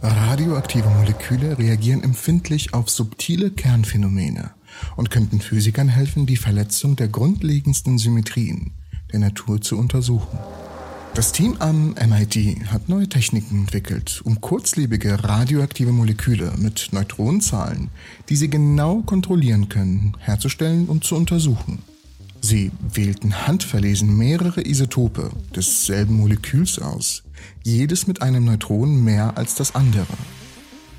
Radioaktive Moleküle reagieren empfindlich auf subtile Kernphänomene und könnten Physikern helfen, die Verletzung der grundlegendsten Symmetrien der Natur zu untersuchen. Das Team am MIT hat neue Techniken entwickelt, um kurzlebige radioaktive Moleküle mit Neutronenzahlen, die sie genau kontrollieren können, herzustellen und zu untersuchen. Sie wählten handverlesen mehrere Isotope desselben Moleküls aus, jedes mit einem Neutron mehr als das andere.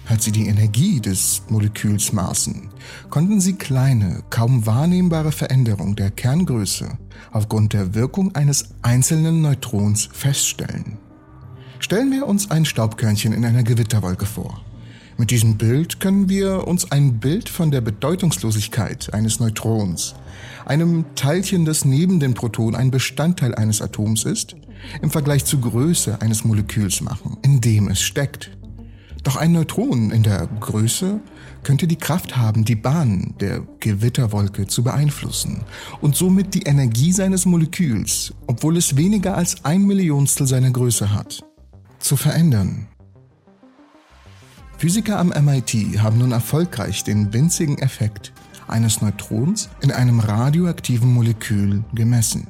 Als sie die Energie des Moleküls maßen, konnten sie kleine, kaum wahrnehmbare Veränderungen der Kerngröße aufgrund der Wirkung eines einzelnen Neutrons feststellen. Stellen wir uns ein Staubkörnchen in einer Gewitterwolke vor. Mit diesem Bild können wir uns ein Bild von der Bedeutungslosigkeit eines Neutrons, einem Teilchen, das neben dem Proton ein Bestandteil eines Atoms ist, im Vergleich zur Größe eines Moleküls machen, in dem es steckt. Doch ein Neutron in der Größe könnte die Kraft haben, die Bahn der Gewitterwolke zu beeinflussen und somit die Energie seines Moleküls, obwohl es weniger als ein Millionstel seiner Größe hat, zu verändern. Physiker am MIT haben nun erfolgreich den winzigen Effekt eines Neutrons in einem radioaktiven Molekül gemessen.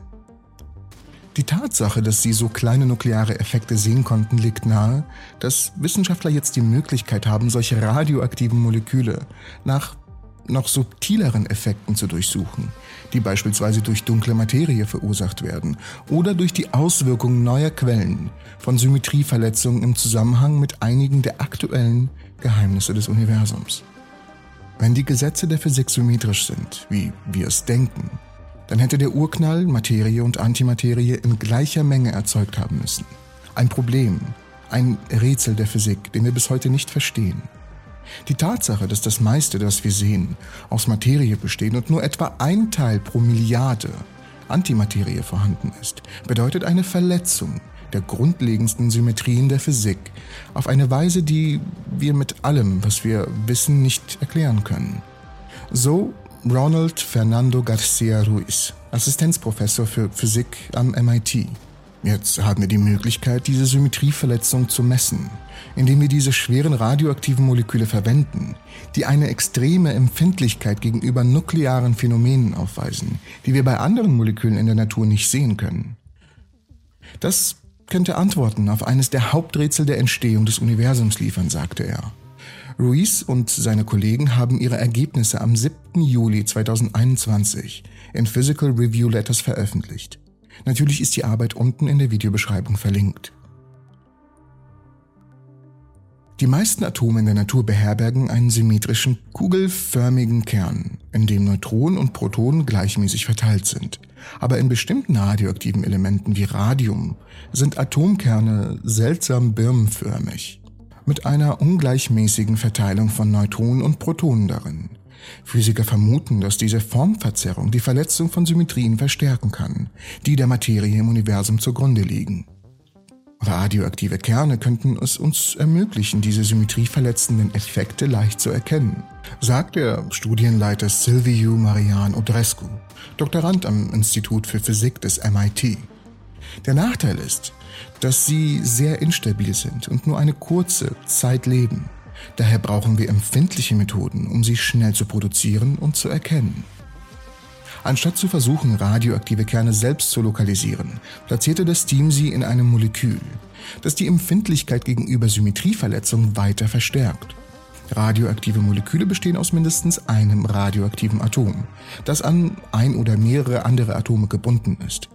Die Tatsache, dass sie so kleine nukleare Effekte sehen konnten, legt nahe, dass Wissenschaftler jetzt die Möglichkeit haben, solche radioaktiven Moleküle nach noch subtileren Effekten zu durchsuchen, die beispielsweise durch dunkle Materie verursacht werden oder durch die Auswirkungen neuer Quellen von Symmetrieverletzungen im Zusammenhang mit einigen der aktuellen Geheimnisse des Universums. Wenn die Gesetze der Physik symmetrisch sind, wie wir es denken, dann hätte der Urknall Materie und Antimaterie in gleicher Menge erzeugt haben müssen. Ein Problem, ein Rätsel der Physik, den wir bis heute nicht verstehen. Die Tatsache, dass das meiste, das wir sehen, aus Materie besteht und nur etwa ein Teil pro Milliarde Antimaterie vorhanden ist, bedeutet eine Verletzung der grundlegendsten Symmetrien der Physik auf eine Weise, die wir mit allem, was wir wissen, nicht erklären können. So Ronald Fernando Garcia Ruiz, Assistenzprofessor für Physik am MIT. Jetzt haben wir die Möglichkeit, diese Symmetrieverletzung zu messen, indem wir diese schweren radioaktiven Moleküle verwenden, die eine extreme Empfindlichkeit gegenüber nuklearen Phänomenen aufweisen, die wir bei anderen Molekülen in der Natur nicht sehen können. Das könnte Antworten auf eines der Haupträtsel der Entstehung des Universums liefern, sagte er. Ruiz und seine Kollegen haben ihre Ergebnisse am 7. Juli 2021 in Physical Review Letters veröffentlicht. Natürlich ist die Arbeit unten in der Videobeschreibung verlinkt. Die meisten Atome in der Natur beherbergen einen symmetrischen, kugelförmigen Kern, in dem Neutronen und Protonen gleichmäßig verteilt sind. Aber in bestimmten radioaktiven Elementen wie Radium sind Atomkerne seltsam birnenförmig mit einer ungleichmäßigen Verteilung von Neutronen und Protonen darin. Physiker vermuten, dass diese Formverzerrung die Verletzung von Symmetrien verstärken kann, die der Materie im Universum zugrunde liegen. Radioaktive Kerne könnten es uns ermöglichen, diese symmetrieverletzenden Effekte leicht zu erkennen, sagt der Studienleiter Silviu Marian Odrescu, Doktorand am Institut für Physik des MIT. Der Nachteil ist, dass sie sehr instabil sind und nur eine kurze Zeit leben. Daher brauchen wir empfindliche Methoden, um sie schnell zu produzieren und zu erkennen. Anstatt zu versuchen, radioaktive Kerne selbst zu lokalisieren, platzierte das Team sie in einem Molekül, das die Empfindlichkeit gegenüber Symmetrieverletzungen weiter verstärkt. Radioaktive Moleküle bestehen aus mindestens einem radioaktiven Atom, das an ein oder mehrere andere Atome gebunden ist.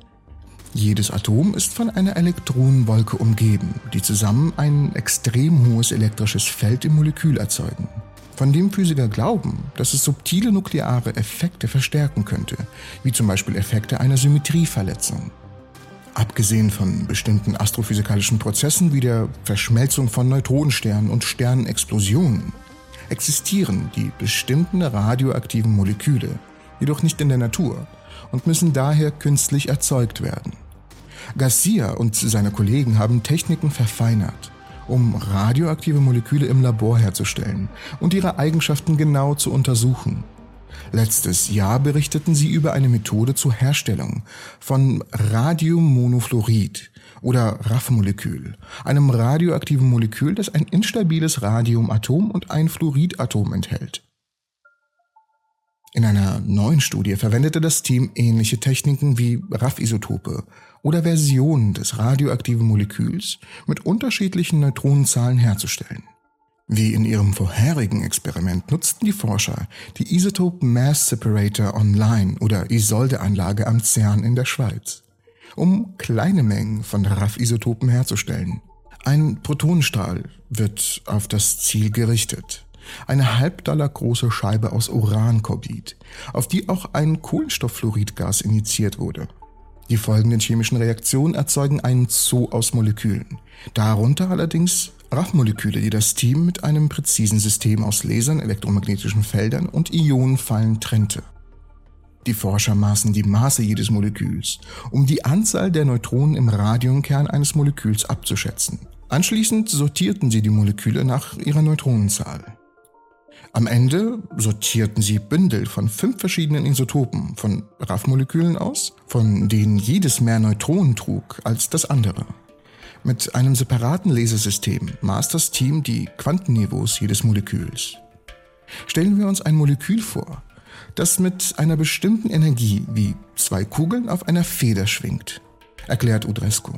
Jedes Atom ist von einer Elektronenwolke umgeben, die zusammen ein extrem hohes elektrisches Feld im Molekül erzeugen, von dem Physiker glauben, dass es subtile nukleare Effekte verstärken könnte, wie zum Beispiel Effekte einer Symmetrieverletzung. Abgesehen von bestimmten astrophysikalischen Prozessen wie der Verschmelzung von Neutronensternen und Sternenexplosionen existieren die bestimmten radioaktiven Moleküle, jedoch nicht in der Natur und müssen daher künstlich erzeugt werden. Garcia und seine Kollegen haben Techniken verfeinert, um radioaktive Moleküle im Labor herzustellen und ihre Eigenschaften genau zu untersuchen. Letztes Jahr berichteten sie über eine Methode zur Herstellung von Radiomonofluorid oder RAF-Molekül, einem radioaktiven Molekül, das ein instabiles Radiumatom und ein Fluoridatom enthält. In einer neuen Studie verwendete das Team ähnliche Techniken wie RAF-Isotope oder Versionen des radioaktiven Moleküls mit unterschiedlichen Neutronenzahlen herzustellen. Wie in ihrem vorherigen Experiment nutzten die Forscher die Isotope Mass Separator Online oder Isolde-Anlage am CERN in der Schweiz, um kleine Mengen von RAF-Isotopen herzustellen. Ein Protonenstrahl wird auf das Ziel gerichtet. Eine Halbdollar große Scheibe aus Urankorbid, auf die auch ein Kohlenstofffluoridgas injiziert wurde. Die folgenden chemischen Reaktionen erzeugen einen Zoo aus Molekülen, darunter allerdings RAF-Moleküle, die das Team mit einem präzisen System aus Lasern, elektromagnetischen Feldern und Ionenfallen trennte. Die Forscher maßen die Maße jedes Moleküls, um die Anzahl der Neutronen im Radionkern eines Moleküls abzuschätzen. Anschließend sortierten sie die Moleküle nach ihrer Neutronenzahl. Am Ende sortierten sie Bündel von fünf verschiedenen Isotopen von RAF-Molekülen aus, von denen jedes mehr Neutronen trug als das andere. Mit einem separaten Lasersystem maß das Team die Quantenniveaus jedes Moleküls. Stellen wir uns ein Molekül vor, das mit einer bestimmten Energie wie zwei Kugeln auf einer Feder schwingt, erklärt Udrescu.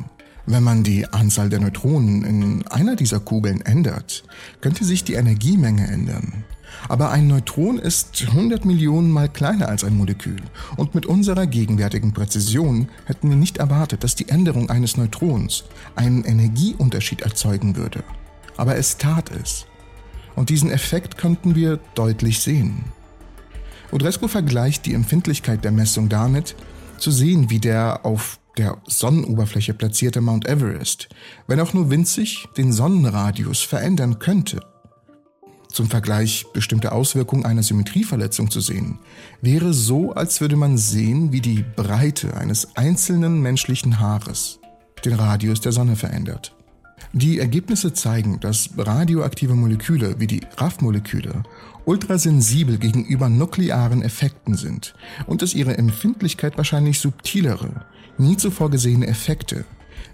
Wenn man die Anzahl der Neutronen in einer dieser Kugeln ändert, könnte sich die Energiemenge ändern. Aber ein Neutron ist 100 Millionen mal kleiner als ein Molekül. Und mit unserer gegenwärtigen Präzision hätten wir nicht erwartet, dass die Änderung eines Neutrons einen Energieunterschied erzeugen würde. Aber es tat es. Und diesen Effekt konnten wir deutlich sehen. Odresco vergleicht die Empfindlichkeit der Messung damit, zu sehen, wie der auf der Sonnenoberfläche platzierte Mount Everest, wenn auch nur winzig, den Sonnenradius verändern könnte zum Vergleich bestimmte Auswirkungen einer Symmetrieverletzung zu sehen, wäre so, als würde man sehen, wie die Breite eines einzelnen menschlichen Haares den Radius der Sonne verändert. Die Ergebnisse zeigen, dass radioaktive Moleküle wie die RAF-Moleküle ultrasensibel gegenüber nuklearen Effekten sind und dass ihre Empfindlichkeit wahrscheinlich subtilere, nie zuvor gesehene Effekte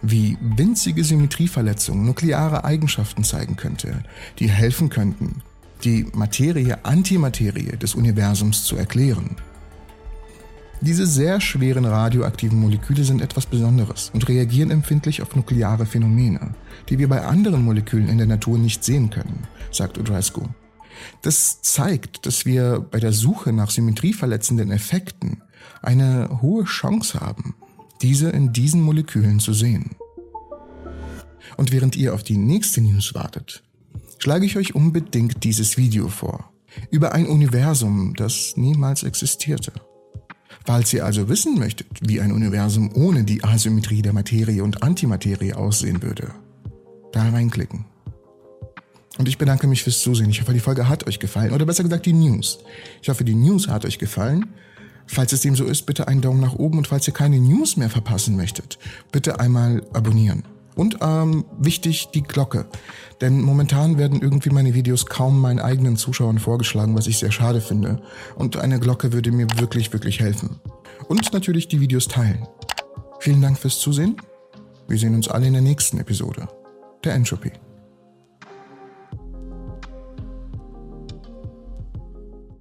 wie winzige Symmetrieverletzungen nukleare Eigenschaften zeigen könnte, die helfen könnten, die Materie-Antimaterie des Universums zu erklären. Diese sehr schweren radioaktiven Moleküle sind etwas Besonderes und reagieren empfindlich auf nukleare Phänomene, die wir bei anderen Molekülen in der Natur nicht sehen können, sagt Udrescu. Das zeigt, dass wir bei der Suche nach symmetrieverletzenden Effekten eine hohe Chance haben, diese in diesen Molekülen zu sehen. Und während ihr auf die nächste News wartet, schlage ich euch unbedingt dieses Video vor. Über ein Universum, das niemals existierte. Falls ihr also wissen möchtet, wie ein Universum ohne die Asymmetrie der Materie und Antimaterie aussehen würde, da reinklicken. Und ich bedanke mich fürs Zusehen. Ich hoffe, die Folge hat euch gefallen. Oder besser gesagt, die News. Ich hoffe, die News hat euch gefallen. Falls es dem so ist, bitte einen Daumen nach oben. Und falls ihr keine News mehr verpassen möchtet, bitte einmal abonnieren. Und ähm, wichtig, die Glocke. Denn momentan werden irgendwie meine Videos kaum meinen eigenen Zuschauern vorgeschlagen, was ich sehr schade finde. Und eine Glocke würde mir wirklich, wirklich helfen. Und natürlich die Videos teilen. Vielen Dank fürs Zusehen. Wir sehen uns alle in der nächsten Episode der Entropy.